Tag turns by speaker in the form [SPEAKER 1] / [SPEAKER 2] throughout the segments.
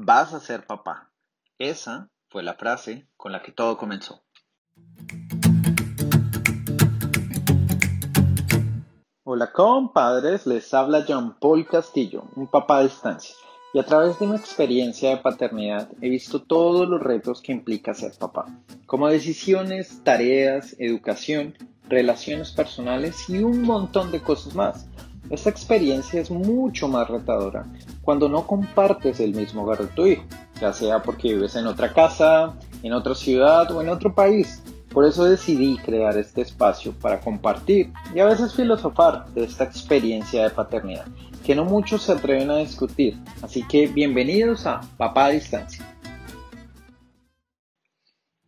[SPEAKER 1] vas a ser papá. Esa fue la frase con la que todo comenzó. Hola compadres, les habla Jean Paul Castillo, un papá a distancia. Y a través de mi experiencia de paternidad he visto todos los retos que implica ser papá, como decisiones, tareas, educación, relaciones personales y un montón de cosas más. Esta experiencia es mucho más retadora cuando no compartes el mismo hogar de tu hijo, ya sea porque vives en otra casa, en otra ciudad o en otro país. Por eso decidí crear este espacio para compartir y a veces filosofar de esta experiencia de paternidad, que no muchos se atreven a discutir. Así que bienvenidos a Papá a Distancia.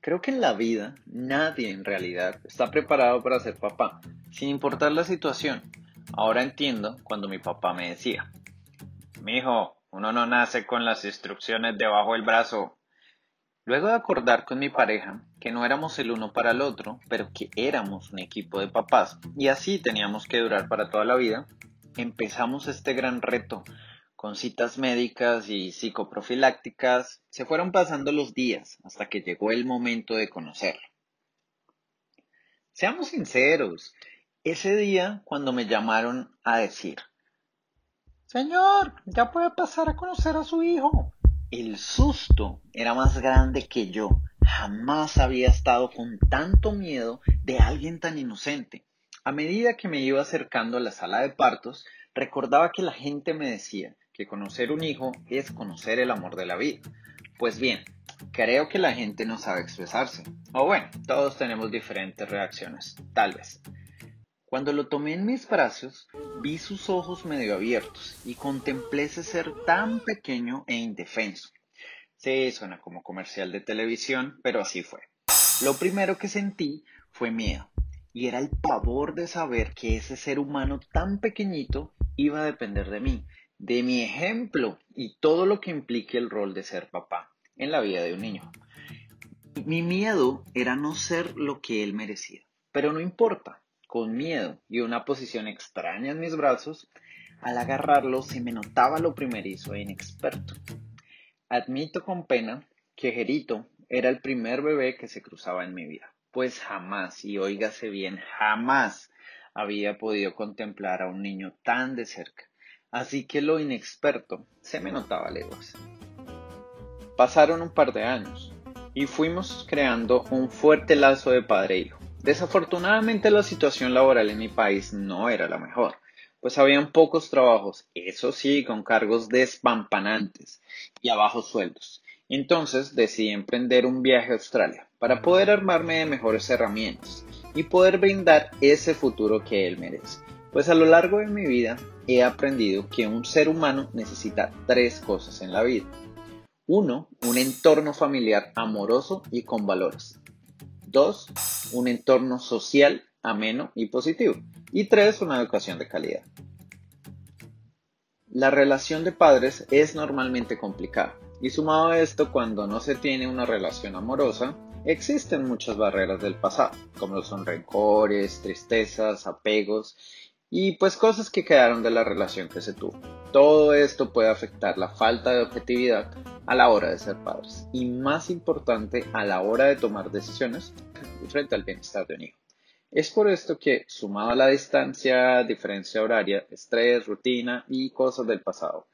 [SPEAKER 1] Creo que en la vida nadie en realidad está preparado para ser papá, sin importar la situación. Ahora entiendo cuando mi papá me decía, mi hijo, uno no nace con las instrucciones debajo del brazo. Luego de acordar con mi pareja que no éramos el uno para el otro, pero que éramos un equipo de papás y así teníamos que durar para toda la vida, empezamos este gran reto con citas médicas y psicoprofilácticas, se fueron pasando los días hasta que llegó el momento de conocerlo. Seamos sinceros, ese día cuando me llamaron a decir, Señor, ya puede pasar a conocer a su hijo. El susto era más grande que yo. Jamás había estado con tanto miedo de alguien tan inocente. A medida que me iba acercando a la sala de partos, recordaba que la gente me decía, que conocer un hijo es conocer el amor de la vida. Pues bien, creo que la gente no sabe expresarse. O bueno, todos tenemos diferentes reacciones, tal vez. Cuando lo tomé en mis brazos, vi sus ojos medio abiertos y contemplé ese ser tan pequeño e indefenso. Sí, suena como comercial de televisión, pero así fue. Lo primero que sentí fue miedo, y era el pavor de saber que ese ser humano tan pequeñito iba a depender de mí, de mi ejemplo y todo lo que implique el rol de ser papá en la vida de un niño. Mi miedo era no ser lo que él merecía, pero no importa, con miedo y una posición extraña en mis brazos, al agarrarlo se me notaba lo primerizo e inexperto. Admito con pena que Jerito era el primer bebé que se cruzaba en mi vida, pues jamás, y óigase bien, jamás había podido contemplar a un niño tan de cerca así que lo inexperto se me notaba lejos. Pasaron un par de años y fuimos creando un fuerte lazo de padre e hijo. Desafortunadamente la situación laboral en mi país no era la mejor, pues habían pocos trabajos, eso sí, con cargos despampanantes y a bajos sueldos. Entonces decidí emprender un viaje a Australia para poder armarme de mejores herramientas y poder brindar ese futuro que él merece. Pues a lo largo de mi vida he aprendido que un ser humano necesita tres cosas en la vida. Uno, un entorno familiar amoroso y con valores. Dos, un entorno social ameno y positivo. Y tres, una educación de calidad. La relación de padres es normalmente complicada. Y sumado a esto, cuando no se tiene una relación amorosa, existen muchas barreras del pasado, como son rencores, tristezas, apegos y pues cosas que quedaron de la relación que se tuvo. Todo esto puede afectar la falta de objetividad a la hora de ser padres y más importante a la hora de tomar decisiones frente al bienestar de un hijo. Es por esto que, sumado a la distancia, diferencia horaria, estrés, rutina y cosas del pasado,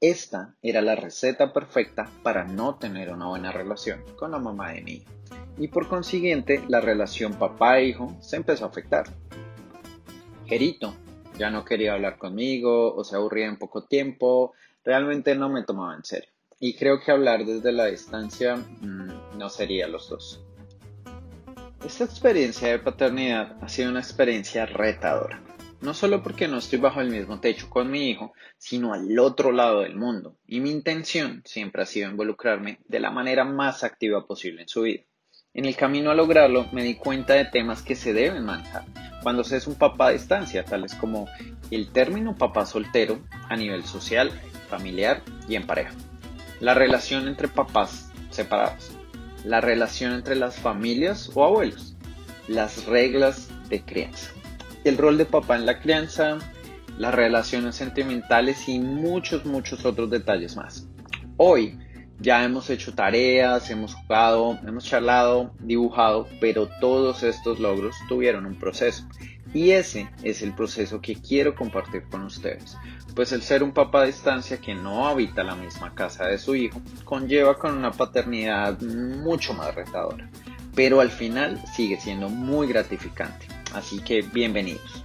[SPEAKER 1] esta era la receta perfecta para no tener una buena relación con la mamá de mi hijo. Y por consiguiente, la relación papá-hijo se empezó a afectar. Jerito ya no quería hablar conmigo o se aburría en poco tiempo, realmente no me tomaba en serio. Y creo que hablar desde la distancia mm, no sería los dos. Esta experiencia de paternidad ha sido una experiencia retadora. No solo porque no estoy bajo el mismo techo con mi hijo, sino al otro lado del mundo. Y mi intención siempre ha sido involucrarme de la manera más activa posible en su vida. En el camino a lograrlo me di cuenta de temas que se deben manejar cuando se es un papá a distancia, tales como el término papá soltero a nivel social, familiar y en pareja, la relación entre papás separados, la relación entre las familias o abuelos, las reglas de crianza, el rol de papá en la crianza, las relaciones sentimentales y muchos, muchos otros detalles más. Hoy Ya hemos hecho tareas, hemos jugado, hemos charlado, dibujado, pero todos estos logros tuvieron un proceso. Y ese es el proceso que quiero compartir con ustedes. Pues el ser un papá a distancia que no habita la misma casa de su hijo conlleva con una paternidad mucho más retadora. Pero al final sigue siendo muy gratificante. Así que bienvenidos.